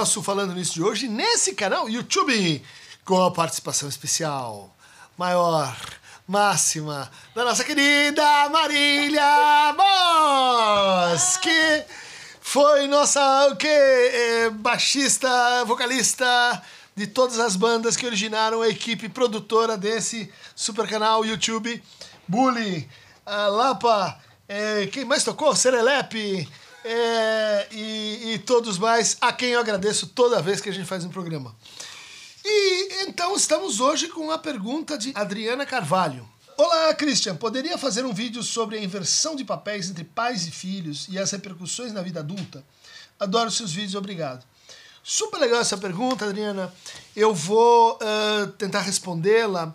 nosso Falando Nisso de hoje nesse canal YouTube, com a participação especial maior, máxima, da nossa querida Marília Moss, que foi nossa o quê? É, baixista, vocalista de todas as bandas que originaram a equipe produtora desse super canal YouTube. Bully, a Lapa, é, quem mais tocou? Serelepe é, e, e todos mais, a quem eu agradeço toda vez que a gente faz um programa. E então estamos hoje com a pergunta de Adriana Carvalho. Olá, Christian. Poderia fazer um vídeo sobre a inversão de papéis entre pais e filhos e as repercussões na vida adulta? Adoro seus vídeos, obrigado. Super legal essa pergunta, Adriana. Eu vou uh, tentar respondê-la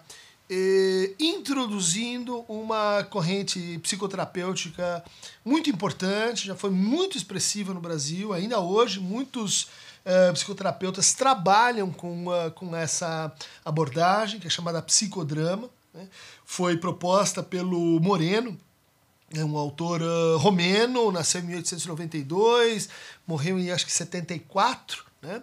eh, introduzindo uma corrente psicoterapêutica muito importante, já foi muito expressiva no Brasil, ainda hoje muitos uh, psicoterapeutas trabalham com, uh, com essa abordagem, que é chamada psicodrama. Né? Foi proposta pelo Moreno, é um autor uh, romeno, nasceu em 1892, morreu em acho que 74, né?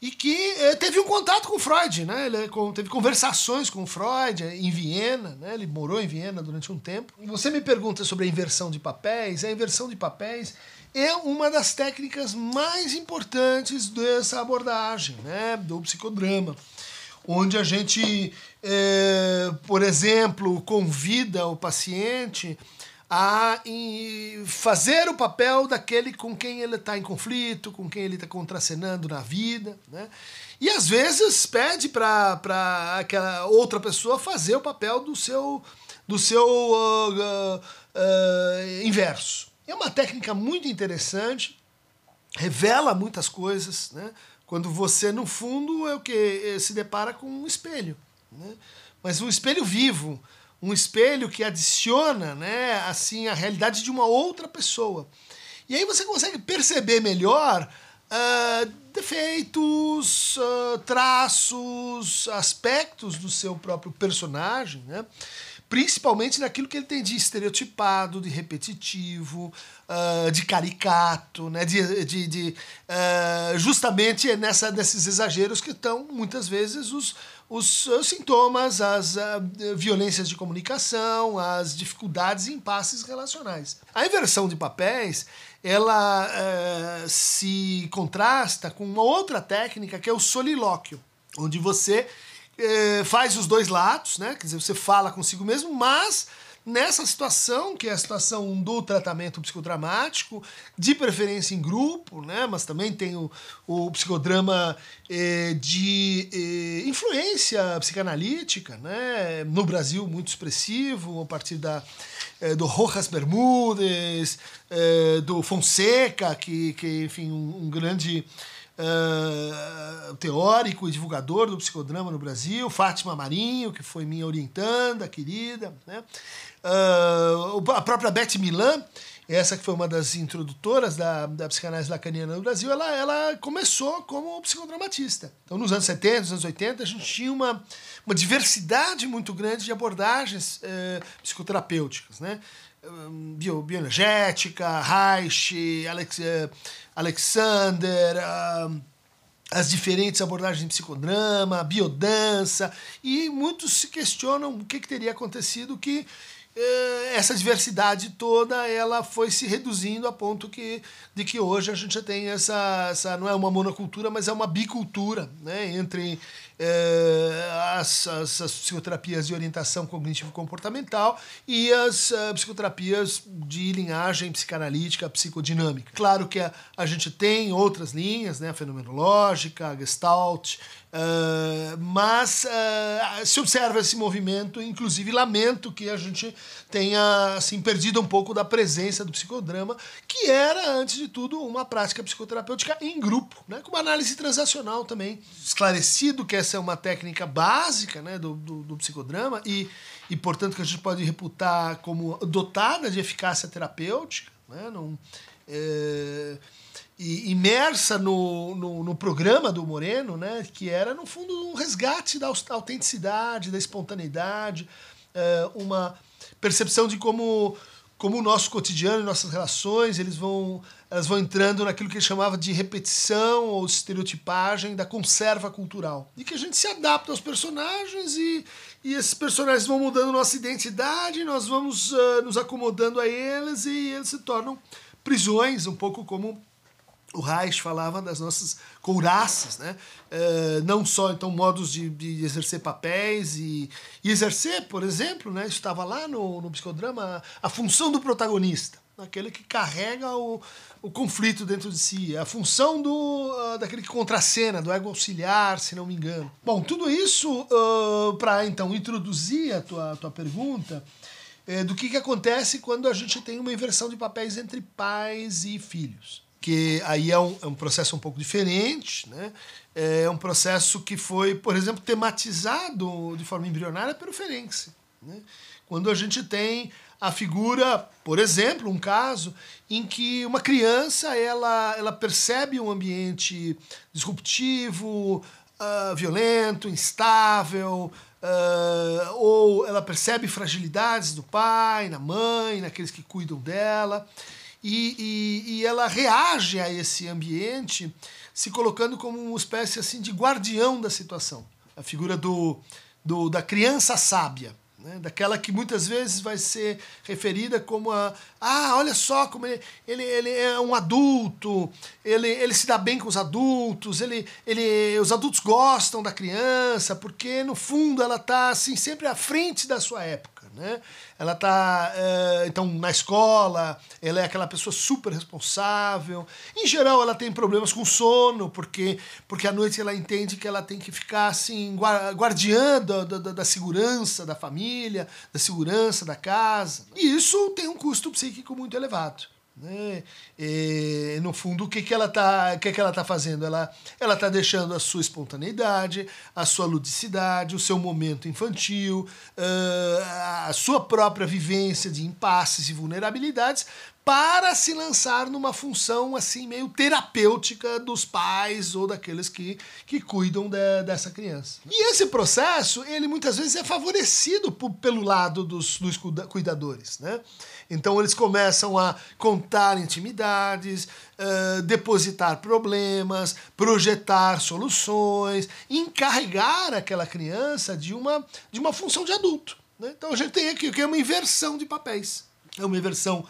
e que eh, teve um contato com Freud, né? Ele teve conversações com Freud eh, em Viena, né? Ele morou em Viena durante um tempo. Você me pergunta sobre a inversão de papéis. A inversão de papéis é uma das técnicas mais importantes dessa abordagem, né? Do psicodrama, onde a gente, é, por exemplo, convida o paciente a fazer o papel daquele com quem ele está em conflito, com quem ele está contracenando na vida. Né? E às vezes pede para aquela outra pessoa fazer o papel do seu, do seu uh, uh, uh, inverso. É uma técnica muito interessante, revela muitas coisas, né? quando você, no fundo, é o que se depara com um espelho. Né? Mas um espelho vivo, um espelho que adiciona, né, assim, a realidade de uma outra pessoa. E aí você consegue perceber melhor uh, defeitos, uh, traços, aspectos do seu próprio personagem, né? principalmente naquilo que ele tem de estereotipado, de repetitivo, uh, de caricato, né? de, de, de justamente nessa, nesses exageros que estão muitas vezes os, os, os sintomas, as uh, violências de comunicação, as dificuldades e impasses relacionais. A inversão de papéis ela se contrasta com uma outra técnica que é o solilóquio, onde você é, faz os dois lados, né? Quer dizer, você fala consigo mesmo, mas nessa situação, que é a situação do tratamento psicodramático, de preferência em grupo, né? Mas também tem o, o psicodrama é, de é, influência psicanalítica, né? No Brasil, muito expressivo, a partir da, é, do Rojas Bermúdez, do Fonseca, que, que enfim, um, um grande uh, teórico e divulgador do psicodrama no Brasil, Fátima Marinho, que foi minha orientanda, querida, né? Uh, a própria Beth Milan, essa que foi uma das introdutoras da, da psicanálise lacaniana no Brasil, ela, ela começou como psicodramatista. Então, nos anos 70, nos anos 80, a gente tinha uma, uma diversidade muito grande de abordagens eh, psicoterapêuticas, né? Bio, bioenergética, Reich, Alex, eh, Alexander, uh, as diferentes abordagens de psicodrama, biodança, e muitos se questionam o que, que teria acontecido que eh, essa diversidade toda ela foi se reduzindo a ponto que, de que hoje a gente já tem essa, essa não é uma monocultura, mas é uma bicultura né, entre as, as, as, psicoterapias de orientação cognitivo-comportamental e as uh, psicoterapias de linhagem psicanalítica, psicodinâmica. Claro que a, a gente tem outras linhas, né, fenomenológica, gestalt, uh, mas uh, se observa esse movimento, inclusive lamento que a gente tenha assim, perdido um pouco da presença do psicodrama, que era, antes de tudo, uma prática psicoterapêutica em grupo, né, com uma análise transacional também, esclarecido que essa é uma técnica básica né, do, do, do, psicodrama e, e, portanto, que a gente pode reputar como dotada de eficácia terapêutica, né, num, é, e imersa no, no, no, programa do Moreno, né, que era, no fundo, um resgate da autenticidade, da espontaneidade, é, uma percepção de como como o nosso cotidiano nossas relações, eles vão, elas vão entrando naquilo que ele chamava de repetição ou estereotipagem da conserva cultural. E que a gente se adapta aos personagens e, e esses personagens vão mudando nossa identidade, nós vamos uh, nos acomodando a eles e eles se tornam prisões, um pouco como o Reich falava das nossas couraças, né? Uh, não só então modos de, de exercer papéis e, e, exercer, por exemplo, né? estava lá no, no psicodrama a, função do protagonista, aquele que carrega o, o conflito dentro de si, a função do uh, daquele que contracena, do ego auxiliar, se não me engano. Bom, tudo isso uh, para então introduzir a tua, a tua pergunta é, do que, que acontece quando a gente tem uma inversão de papéis entre pais e filhos que aí é um, é um processo um pouco diferente, né? É um processo que foi, por exemplo, tematizado de forma embrionária pelo Ferenczi. Né? Quando a gente tem a figura, por exemplo, um caso em que uma criança ela, ela percebe um ambiente disruptivo, uh, violento, instável, uh, ou ela percebe fragilidades do pai, na mãe, naqueles que cuidam dela e, e, e ela reage a esse ambiente se colocando como uma espécie assim de guardião da situação. A figura do, do da criança sábia né? daquela que muitas vezes vai ser referida como a ah, olha só como ele, ele, ele é um adulto, ele, ele se dá bem com os adultos, ele, ele, os adultos gostam da criança, porque no fundo ela está assim, sempre à frente da sua época. Né? Ela está, é, então, na escola, ela é aquela pessoa super responsável. Em geral, ela tem problemas com sono, porque, porque à noite ela entende que ela tem que ficar assim, guardiã da, da, da segurança da família, da segurança da casa. E isso tem um custo psíquico muito elevado. Né? E, no fundo, o que, que ela está que que ela tá fazendo? Ela está deixando a sua espontaneidade, a sua ludicidade, o seu momento infantil, a sua própria vivência de impasses e vulnerabilidades para se lançar numa função assim meio terapêutica dos pais ou daqueles que, que cuidam de, dessa criança. E esse processo, ele muitas vezes é favorecido por, pelo lado dos, dos cuidadores, né? Então eles começam a contar intimidades, uh, depositar problemas, projetar soluções, encarregar aquela criança de uma, de uma função de adulto. Né? Então a gente tem aqui que é uma inversão de papéis. É uma inversão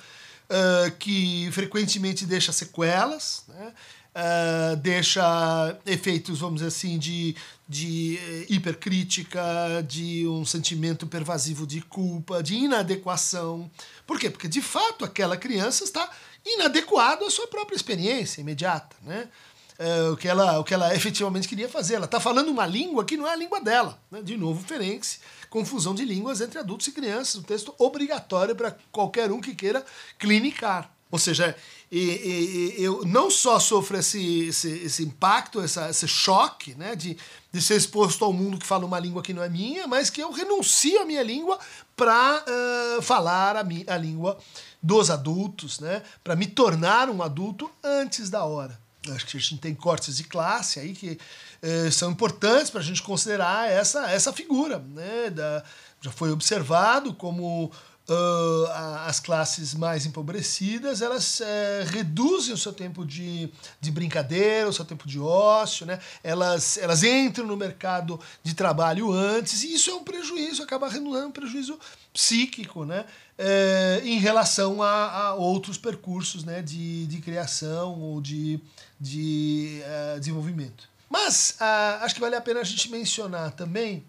uh, que frequentemente deixa sequelas, né? Uh, deixa efeitos, vamos dizer assim, de, de eh, hipercrítica, de um sentimento pervasivo de culpa, de inadequação. Por quê? Porque de fato aquela criança está inadequada à sua própria experiência imediata, né? Uh, o, que ela, o que ela efetivamente queria fazer. Ela está falando uma língua que não é a língua dela. Né? De novo, Ferenc, confusão de línguas entre adultos e crianças, um texto obrigatório para qualquer um que queira clinicar. Ou seja, e, e, eu não só sofro esse, esse, esse impacto, essa, esse choque né, de, de ser exposto ao mundo que fala uma língua que não é minha, mas que eu renuncio à minha língua para uh, falar a, mi, a língua dos adultos, né, para me tornar um adulto antes da hora. Acho que a gente tem cortes de classe aí que uh, são importantes para a gente considerar essa, essa figura. Né, da, já foi observado como Uh, as classes mais empobrecidas elas é, reduzem o seu tempo de, de brincadeira, o seu tempo de ócio, né? elas, elas entram no mercado de trabalho antes, e isso é um prejuízo, acaba redundando um prejuízo psíquico né? É, em relação a, a, outros percursos né? de, de criação ou de, de uh, desenvolvimento. Mas uh, acho que vale a pena a gente mencionar também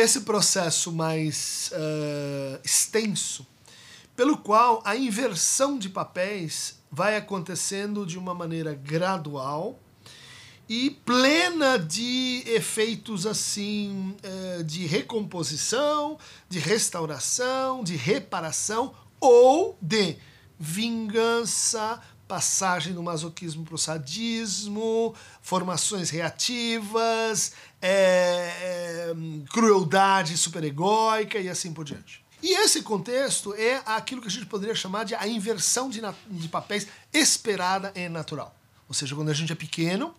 esse processo mais uh, extenso, pelo qual a inversão de papéis vai acontecendo de uma maneira gradual e plena de efeitos assim uh, de recomposição, de restauração, de reparação ou de vingança, passagem do masoquismo para o sadismo, formações reativas, é, é, crueldade superegóica e assim por diante. E esse contexto é aquilo que a gente poderia chamar de a inversão de, de papéis esperada e natural. Ou seja, quando a gente é pequeno,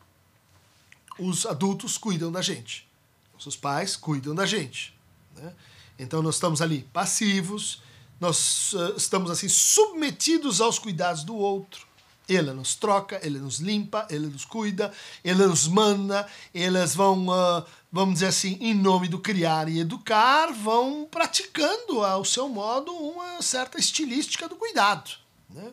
os adultos cuidam da gente. Nossos pais cuidam da gente. Né? Então nós estamos ali passivos, nós uh, estamos assim submetidos aos cuidados do outro. Ele nos troca, ele nos limpa, ele nos cuida, ele nos manda, eles vão, uh, vamos dizer assim, em nome do criar e educar, vão praticando ao seu modo uma certa estilística do cuidado, né?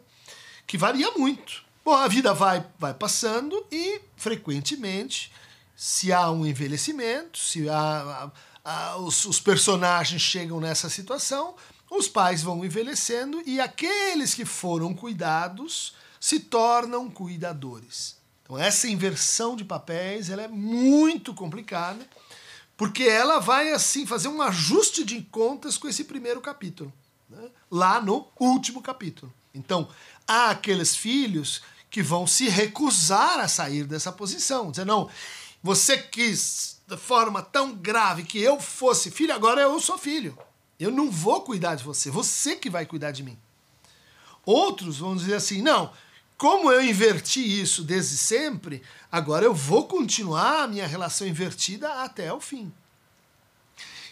que varia muito. Bom, a vida vai, vai passando e, frequentemente, se há um envelhecimento, se há, há, há os, os personagens chegam nessa situação, os pais vão envelhecendo e aqueles que foram cuidados se tornam cuidadores. Então essa inversão de papéis ela é muito complicada, porque ela vai assim fazer um ajuste de contas com esse primeiro capítulo, né? lá no último capítulo. Então há aqueles filhos que vão se recusar a sair dessa posição, dizer não, você quis de forma tão grave que eu fosse filho, agora eu sou filho. Eu não vou cuidar de você, você que vai cuidar de mim. Outros vão dizer assim: não, como eu inverti isso desde sempre, agora eu vou continuar a minha relação invertida até o fim.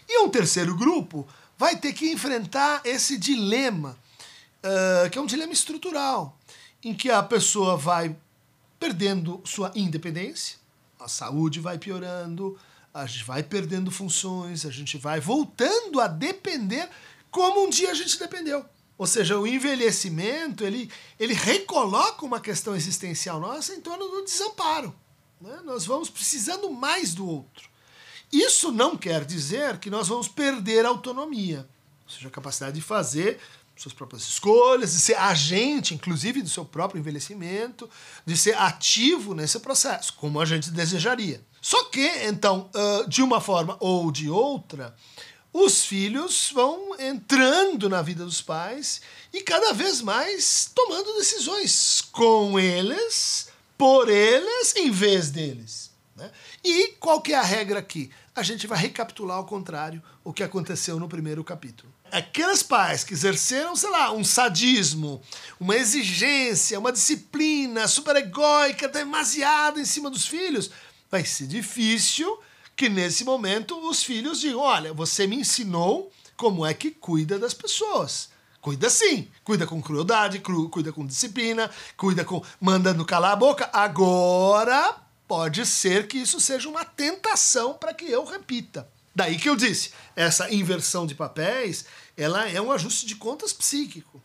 E um terceiro grupo vai ter que enfrentar esse dilema, uh, que é um dilema estrutural, em que a pessoa vai perdendo sua independência, a saúde vai piorando, a gente vai perdendo funções, a gente vai voltando a depender como um dia a gente dependeu. Ou seja, o envelhecimento ele, ele recoloca uma questão existencial nossa em torno do desamparo. Né? Nós vamos precisando mais do outro. Isso não quer dizer que nós vamos perder a autonomia, ou seja, a capacidade de fazer suas próprias escolhas, de ser agente, inclusive, do seu próprio envelhecimento, de ser ativo nesse processo, como a gente desejaria. Só que, então, de uma forma ou de outra, os filhos vão entrando na vida dos pais e cada vez mais tomando decisões com eles, por eles, em vez deles. Né? E qual que é a regra aqui? A gente vai recapitular ao contrário o que aconteceu no primeiro capítulo. Aqueles pais que exerceram, sei lá, um sadismo, uma exigência, uma disciplina super egóica, demasiado em cima dos filhos, vai ser difícil que nesse momento os filhos digam: olha, você me ensinou como é que cuida das pessoas. Cuida sim, cuida com crueldade, cru, cuida com disciplina, cuida com mandando calar a boca. Agora pode ser que isso seja uma tentação para que eu repita. Daí que eu disse, essa inversão de papéis, ela é um ajuste de contas psíquico.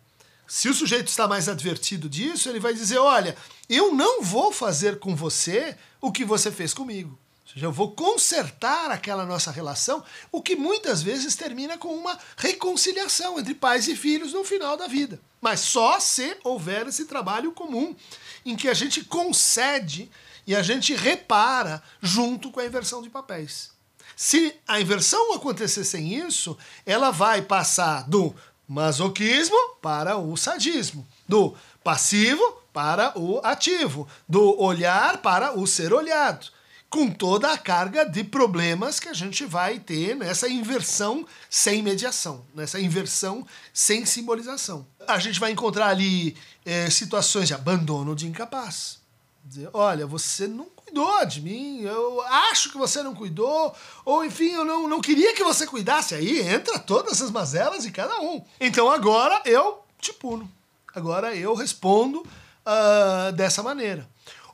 Se o sujeito está mais advertido disso, ele vai dizer: olha, eu não vou fazer com você o que você fez comigo. Ou seja, eu vou consertar aquela nossa relação, o que muitas vezes termina com uma reconciliação entre pais e filhos no final da vida. Mas só se houver esse trabalho comum, em que a gente concede e a gente repara junto com a inversão de papéis. Se a inversão acontecer sem isso, ela vai passar do masoquismo para o sadismo, do passivo para o ativo, do olhar para o ser olhado, com toda a carga de problemas que a gente vai ter nessa inversão sem mediação, nessa inversão sem simbolização. A gente vai encontrar ali é, situações de abandono de incapaz. Dizer, olha, você não cuidou de mim, eu acho que você não cuidou, ou enfim, eu não, não queria que você cuidasse. Aí entra todas as mazelas de cada um. Então agora eu te puno. Agora eu respondo uh, dessa maneira.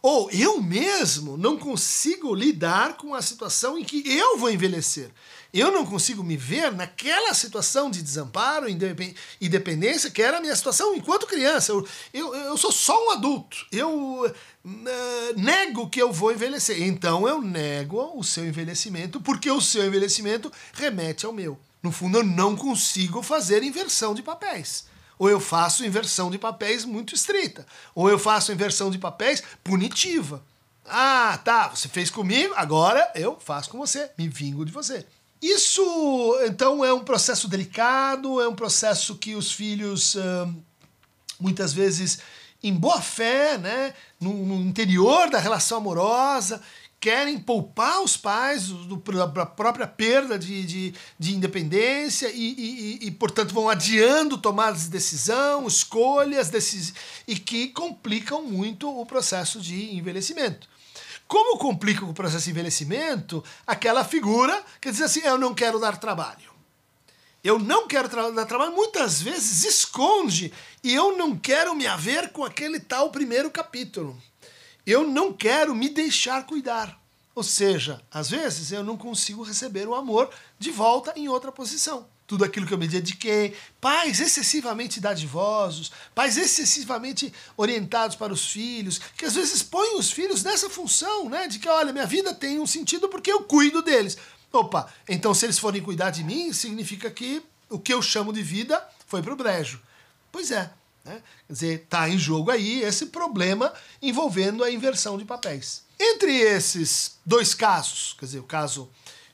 Ou eu mesmo não consigo lidar com a situação em que eu vou envelhecer. Eu não consigo me ver naquela situação de desamparo e dependência que era a minha situação enquanto criança. Eu, eu, eu sou só um adulto. Eu uh, nego que eu vou envelhecer. Então eu nego o seu envelhecimento, porque o seu envelhecimento remete ao meu. No fundo, eu não consigo fazer inversão de papéis. Ou eu faço inversão de papéis muito estrita. Ou eu faço inversão de papéis punitiva. Ah, tá, você fez comigo, agora eu faço com você, me vingo de você. Isso, então, é um processo delicado, é um processo que os filhos, muitas vezes, em boa fé, né, no interior da relação amorosa, querem poupar os pais do, da própria perda de, de, de independência e, e, e, portanto, vão adiando tomadas de decisão, escolhas decis... e que complicam muito o processo de envelhecimento. Como complica o processo de envelhecimento aquela figura que diz assim: eu não quero dar trabalho. eu não quero tra dar trabalho, muitas vezes esconde e eu não quero me haver com aquele tal primeiro capítulo. Eu não quero me deixar cuidar. Ou seja, às vezes eu não consigo receber o amor de volta em outra posição. Tudo aquilo que eu me dediquei, pais excessivamente dadivosos, pais excessivamente orientados para os filhos, que às vezes põem os filhos nessa função, né? De que, olha, minha vida tem um sentido porque eu cuido deles. Opa, então se eles forem cuidar de mim, significa que o que eu chamo de vida foi pro brejo. Pois é, né? Quer dizer, está em jogo aí esse problema envolvendo a inversão de papéis. Entre esses dois casos, quer dizer, o caso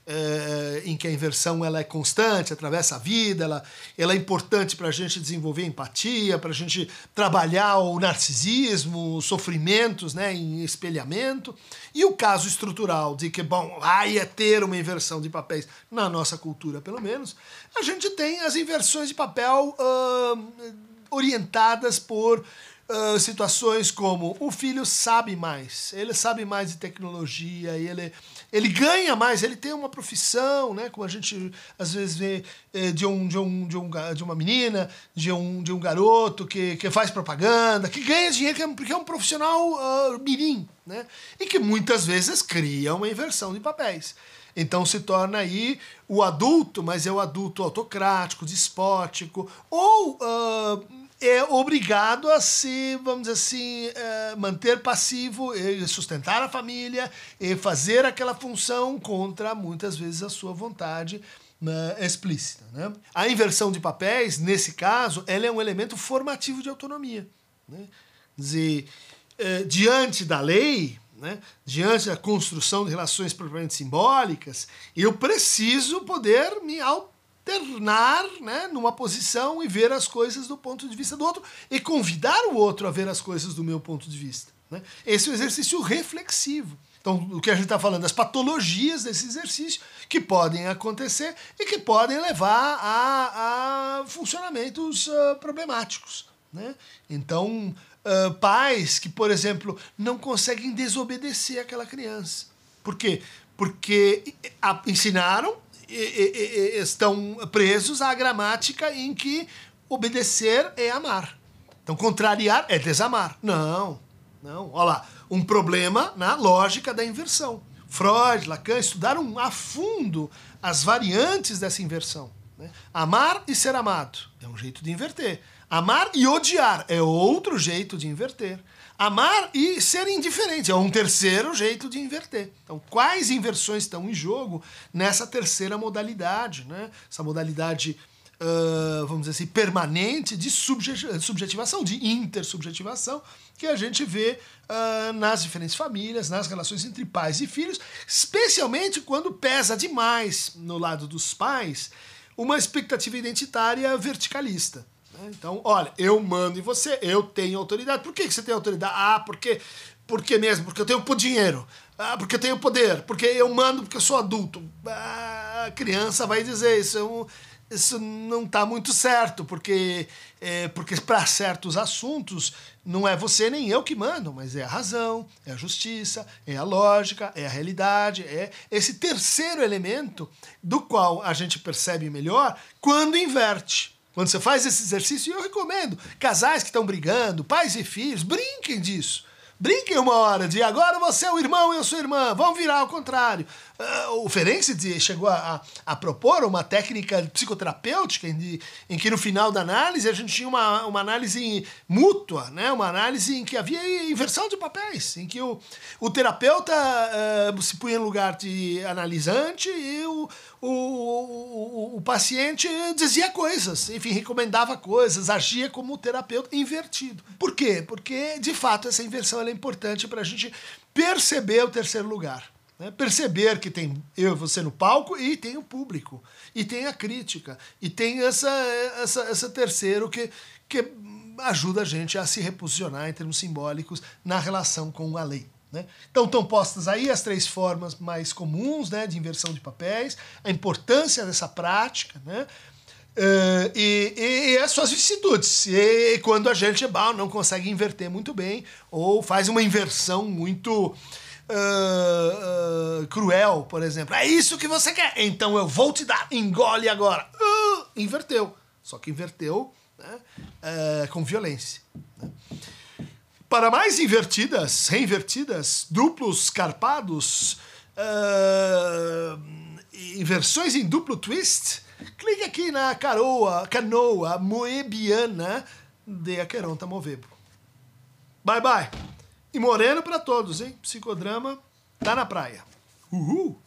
é, em que a inversão ela é constante, atravessa a vida, ela, ela é importante para a gente desenvolver empatia, para a gente trabalhar o narcisismo, os sofrimentos né, em espelhamento. E o caso estrutural de que, bom, vai é ter uma inversão de papéis, na nossa cultura pelo menos, a gente tem as inversões de papel orientadas por Uh, situações como o filho sabe mais, ele sabe mais de tecnologia, ele, ele ganha mais, ele tem uma profissão, né? Como a gente às vezes vê eh, de, um, de, um, de, um, de uma menina, de um, de um garoto que, que faz propaganda, que ganha dinheiro porque é um profissional uh, mirim, né? E que muitas vezes cria uma inversão de papéis. Então se torna aí o adulto, mas é o adulto autocrático, despótico, ou uh, é obrigado a se, vamos dizer assim, é, manter passivo, sustentar a família fazer aquela função contra, muitas vezes, a sua vontade né, explícita. Né? A inversão de papéis, nesse caso, ela é um elemento formativo de autonomia. Né? Dizer, é, diante da lei, né, diante da construção de relações propriamente simbólicas, eu preciso poder me auto alternar né, numa posição e ver as coisas do ponto de vista do outro e convidar o outro a ver as coisas do meu ponto de vista. Né? Esse é um exercício reflexivo. Então, o que a gente está falando, as patologias desse exercício que podem acontecer e que podem levar a, a funcionamentos uh, problemáticos. Né? Então, uh, pais que, por exemplo, não conseguem desobedecer aquela criança. Por quê? Porque ensinaram estão presos à gramática em que obedecer é amar. Então, contrariar é desamar. Não, não. Olha lá, um problema na lógica da inversão. Freud, Lacan estudaram a fundo as variantes dessa inversão. Né? Amar e ser amado é um jeito de inverter. Amar e odiar é outro jeito de inverter. Amar e ser indiferente é um terceiro jeito de inverter. Então, quais inversões estão em jogo nessa terceira modalidade? Né? Essa modalidade, uh, vamos dizer assim, permanente de subjetivação, de intersubjetivação, que a gente vê uh, nas diferentes famílias, nas relações entre pais e filhos, especialmente quando pesa demais no lado dos pais uma expectativa identitária verticalista. Né? Então, olha, eu mando em você, eu tenho autoridade. Por que, que você tem autoridade? Ah, porque, porque mesmo, porque eu tenho dinheiro. Ah, porque eu tenho poder. Porque eu mando porque eu sou adulto. Ah, a criança vai dizer isso. É um, isso não está muito certo, porque, é, porque para certos assuntos não é você nem eu que mandam, mas é a razão, é a justiça, é a lógica, é a realidade, é esse terceiro elemento do qual a gente percebe melhor quando inverte. Quando você faz esse exercício, eu recomendo. Casais que estão brigando, pais e filhos, brinquem disso. Brinquem uma hora de agora você é o irmão e eu sou irmã, vamos virar ao contrário. Uh, o Ferenczi chegou a, a, a, propor uma técnica psicoterapêutica em, em, que no final da análise a gente tinha uma, uma análise mútua, né? uma análise em que havia inversão de papéis, em que o, o terapeuta uh, se punha em lugar de analisante e o, o, o, o, paciente dizia coisas, enfim, recomendava coisas, agia como terapeuta invertido. Por quê? Porque, de fato, essa inversão é importante para a gente perceber o terceiro lugar. Né? Perceber que tem eu e você no palco e tem o público, e tem a crítica, e tem essa, essa, essa terceiro que, que ajuda a gente a se reposicionar em termos simbólicos na relação com a lei. Né? Então estão postas aí as três formas mais comuns né, de inversão de papéis, a importância dessa prática, né? Uh, e, e, e, as suas vicissitudes. E, e, quando a gente bah, não consegue inverter muito bem, ou faz uma inversão muito uh, uh, cruel, por exemplo. É isso que você quer, então eu vou te dar, engole agora. inverteu. Só que inverteu né, com violência. Né? Para mais invertidas, reinvertidas, duplos carpados, uh, inversões em duplo twist, clique aqui na caroa, canoa moebiana de Aqueronta Movebo. Bye bye. E moreno para todos, hein? Psicodrama tá na praia. Uhul!